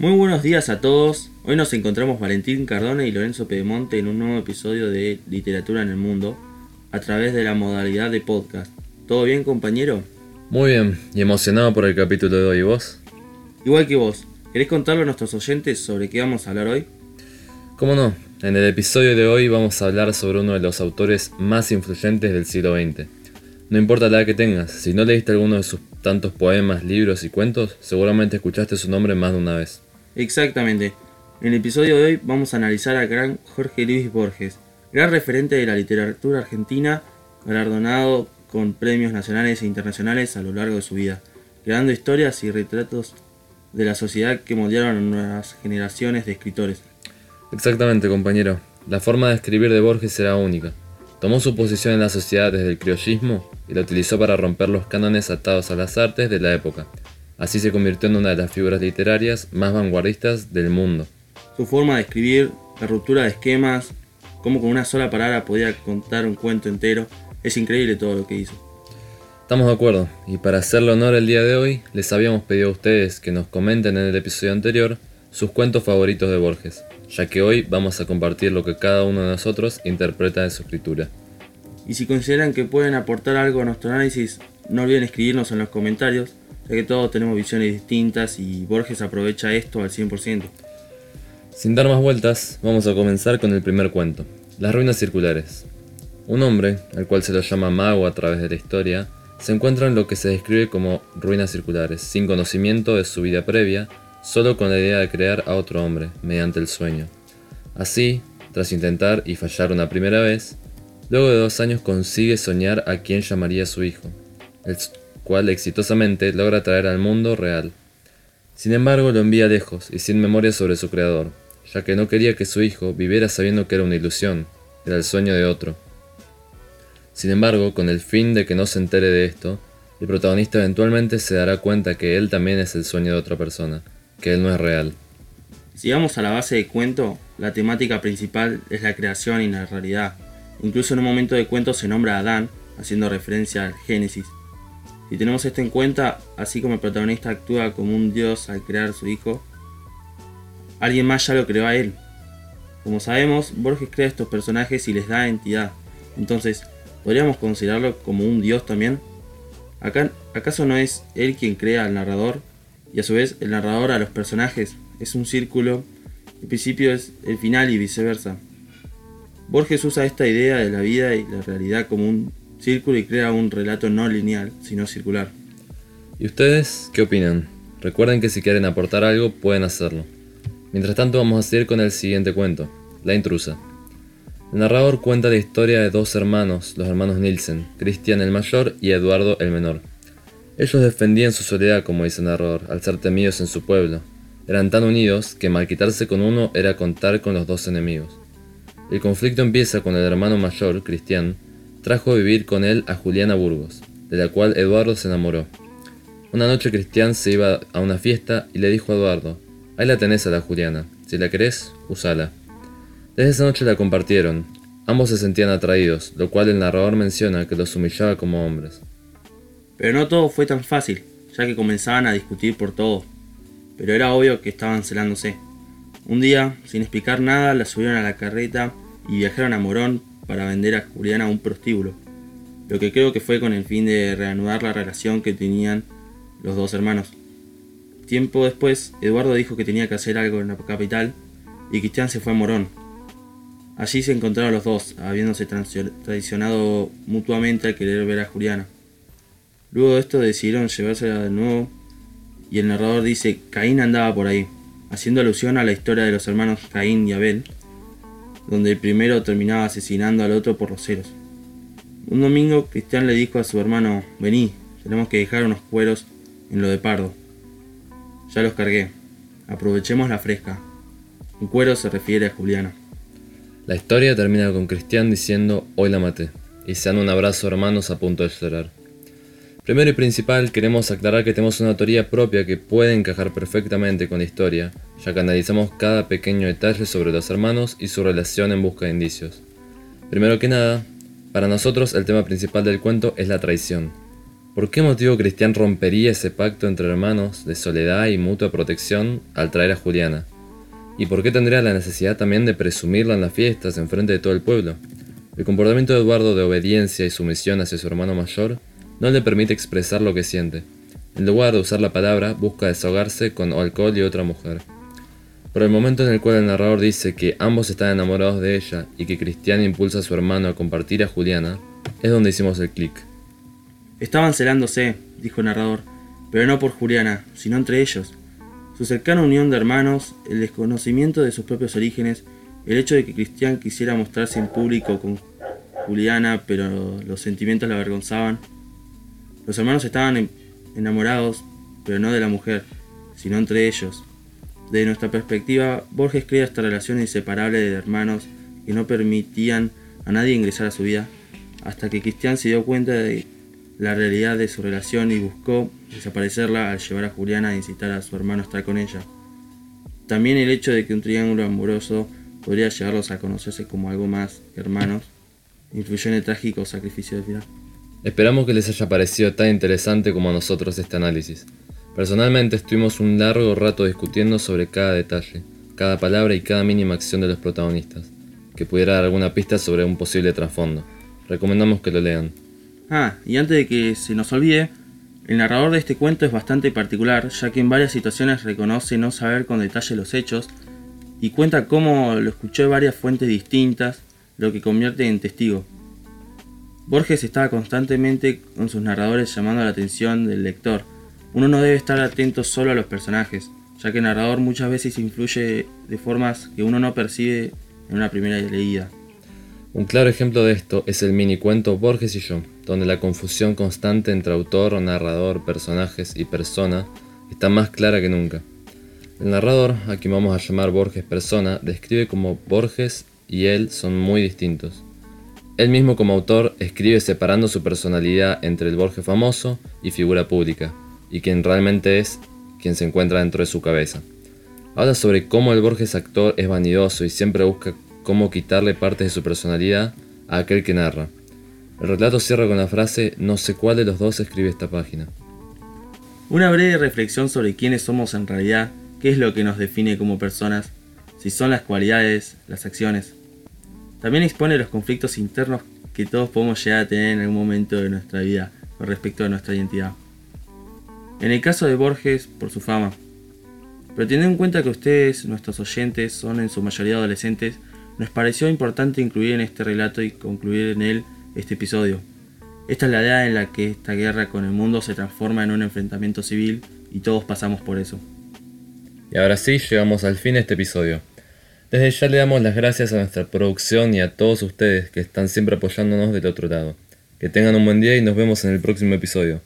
Muy buenos días a todos. Hoy nos encontramos Valentín Cardona y Lorenzo Pedemonte en un nuevo episodio de Literatura en el Mundo a través de la modalidad de podcast. ¿Todo bien, compañero? Muy bien, y emocionado por el capítulo de hoy, ¿vos? Igual que vos, ¿querés contarle a nuestros oyentes sobre qué vamos a hablar hoy? ¿Cómo no? En el episodio de hoy vamos a hablar sobre uno de los autores más influyentes del siglo XX. No importa la edad que tengas, si no leíste alguno de sus tantos poemas, libros y cuentos, seguramente escuchaste su nombre más de una vez. Exactamente. En el episodio de hoy vamos a analizar al gran Jorge Luis Borges, gran referente de la literatura argentina, galardonado con premios nacionales e internacionales a lo largo de su vida, creando historias y retratos de la sociedad que moldearon a nuevas generaciones de escritores. Exactamente, compañero. La forma de escribir de Borges era única. Tomó su posición en la sociedad desde el criollismo y la utilizó para romper los cánones atados a las artes de la época. Así se convirtió en una de las figuras literarias más vanguardistas del mundo. Su forma de escribir, la ruptura de esquemas, cómo con una sola palabra podía contar un cuento entero, es increíble todo lo que hizo. Estamos de acuerdo, y para hacerle honor el día de hoy, les habíamos pedido a ustedes que nos comenten en el episodio anterior sus cuentos favoritos de Borges, ya que hoy vamos a compartir lo que cada uno de nosotros interpreta de su escritura. Y si consideran que pueden aportar algo a nuestro análisis, no olviden escribirnos en los comentarios, ya que todos tenemos visiones distintas y Borges aprovecha esto al 100%. Sin dar más vueltas, vamos a comenzar con el primer cuento, Las ruinas circulares. Un hombre, al cual se lo llama mago a través de la historia, se encuentra en lo que se describe como ruinas circulares, sin conocimiento de su vida previa, solo con la idea de crear a otro hombre, mediante el sueño. Así, tras intentar y fallar una primera vez, luego de dos años consigue soñar a quien llamaría su hijo, el cual exitosamente logra traer al mundo real. Sin embargo, lo envía lejos y sin memoria sobre su creador, ya que no quería que su hijo viviera sabiendo que era una ilusión, era el sueño de otro. Sin embargo, con el fin de que no se entere de esto, el protagonista eventualmente se dará cuenta que él también es el sueño de otra persona, que él no es real. Si vamos a la base del cuento, la temática principal es la creación y la realidad. Incluso en un momento del cuento se nombra a Adán, haciendo referencia al Génesis. Si tenemos esto en cuenta, así como el protagonista actúa como un dios al crear su hijo, alguien más ya lo creó a él. Como sabemos, Borges crea estos personajes y les da entidad. Entonces, ¿podríamos considerarlo como un dios también? ¿Acá, ¿Acaso no es él quien crea al narrador y a su vez el narrador a los personajes? Es un círculo, el principio es el final y viceversa. Borges usa esta idea de la vida y la realidad como un círculo y crea un relato no lineal, sino circular. ¿Y ustedes qué opinan? Recuerden que si quieren aportar algo pueden hacerlo. Mientras tanto vamos a seguir con el siguiente cuento, La intrusa. El narrador cuenta la historia de dos hermanos, los hermanos Nielsen, Cristian el mayor y Eduardo el menor. Ellos defendían su soledad, como dice el narrador, al ser temidos en su pueblo. Eran tan unidos que mal quitarse con uno era contar con los dos enemigos. El conflicto empieza cuando el hermano mayor, Cristian, trajo a vivir con él a Juliana Burgos, de la cual Eduardo se enamoró. Una noche Cristian se iba a una fiesta y le dijo a Eduardo, ahí la tenés a la Juliana, si la querés, usala. Desde esa noche la compartieron. Ambos se sentían atraídos, lo cual el narrador menciona que los humillaba como hombres. Pero no todo fue tan fácil, ya que comenzaban a discutir por todo. Pero era obvio que estaban celándose. Un día, sin explicar nada, la subieron a la carreta y viajaron a Morón para vender a Juliana a un prostíbulo. Lo que creo que fue con el fin de reanudar la relación que tenían los dos hermanos. Tiempo después, Eduardo dijo que tenía que hacer algo en la capital y Cristian se fue a Morón, Allí se encontraron los dos, habiéndose traicionado mutuamente al querer ver a Juliana. Luego de esto decidieron llevársela de nuevo y el narrador dice Caín andaba por ahí, haciendo alusión a la historia de los hermanos Caín y Abel, donde el primero terminaba asesinando al otro por los celos. Un domingo Cristian le dijo a su hermano, vení, tenemos que dejar unos cueros en lo de Pardo. Ya los cargué, aprovechemos la fresca. Un cuero se refiere a Juliana. La historia termina con Cristian diciendo hoy la maté, y se dan un abrazo hermanos a punto de llorar. Primero y principal, queremos aclarar que tenemos una teoría propia que puede encajar perfectamente con la historia, ya que analizamos cada pequeño detalle sobre los hermanos y su relación en busca de indicios. Primero que nada, para nosotros el tema principal del cuento es la traición. ¿Por qué motivo Cristian rompería ese pacto entre hermanos de soledad y mutua protección al traer a Juliana? ¿Y por qué tendría la necesidad también de presumirla en las fiestas en frente de todo el pueblo? El comportamiento de Eduardo de obediencia y sumisión hacia su hermano mayor no le permite expresar lo que siente. En lugar de usar la palabra, busca desahogarse con alcohol y otra mujer. Por el momento en el cual el narrador dice que ambos están enamorados de ella y que Cristian impulsa a su hermano a compartir a Juliana, es donde hicimos el clic. Estaban celándose, dijo el narrador, pero no por Juliana, sino entre ellos. Su cercana unión de hermanos, el desconocimiento de sus propios orígenes, el hecho de que Cristian quisiera mostrarse en público con Juliana, pero los sentimientos la avergonzaban. Los hermanos estaban enamorados, pero no de la mujer, sino entre ellos. Desde nuestra perspectiva, Borges crea esta relación inseparable de hermanos que no permitían a nadie ingresar a su vida, hasta que Cristian se dio cuenta de la realidad de su relación y buscó desaparecerla al llevar a Juliana a incitar a su hermano a estar con ella. También el hecho de que un triángulo amoroso podría llevarlos a conocerse como algo más que hermanos influyó en el trágico sacrificio de final. Esperamos que les haya parecido tan interesante como a nosotros este análisis. Personalmente estuvimos un largo rato discutiendo sobre cada detalle, cada palabra y cada mínima acción de los protagonistas, que pudiera dar alguna pista sobre un posible trasfondo. Recomendamos que lo lean. Ah, y antes de que se nos olvide, el narrador de este cuento es bastante particular, ya que en varias situaciones reconoce no saber con detalle los hechos y cuenta cómo lo escuchó de varias fuentes distintas, lo que convierte en testigo. Borges estaba constantemente con sus narradores llamando la atención del lector. Uno no debe estar atento solo a los personajes, ya que el narrador muchas veces influye de formas que uno no percibe en una primera leída. Un claro ejemplo de esto es el mini cuento Borges y yo, donde la confusión constante entre autor, narrador, personajes y persona está más clara que nunca. El narrador, a quien vamos a llamar Borges persona, describe como Borges y él son muy distintos. Él mismo como autor escribe separando su personalidad entre el Borges famoso y figura pública, y quien realmente es quien se encuentra dentro de su cabeza. Habla sobre cómo el Borges actor es vanidoso y siempre busca cómo quitarle partes de su personalidad a aquel que narra. El relato cierra con la frase no sé cuál de los dos escribe esta página. Una breve reflexión sobre quiénes somos en realidad, qué es lo que nos define como personas, si son las cualidades, las acciones. También expone los conflictos internos que todos podemos llegar a tener en algún momento de nuestra vida con respecto a nuestra identidad. En el caso de Borges, por su fama. Pero teniendo en cuenta que ustedes, nuestros oyentes, son en su mayoría adolescentes, nos pareció importante incluir en este relato y concluir en él este episodio. Esta es la idea en la que esta guerra con el mundo se transforma en un enfrentamiento civil y todos pasamos por eso. Y ahora sí, llegamos al fin de este episodio. Desde ya le damos las gracias a nuestra producción y a todos ustedes que están siempre apoyándonos del otro lado. Que tengan un buen día y nos vemos en el próximo episodio.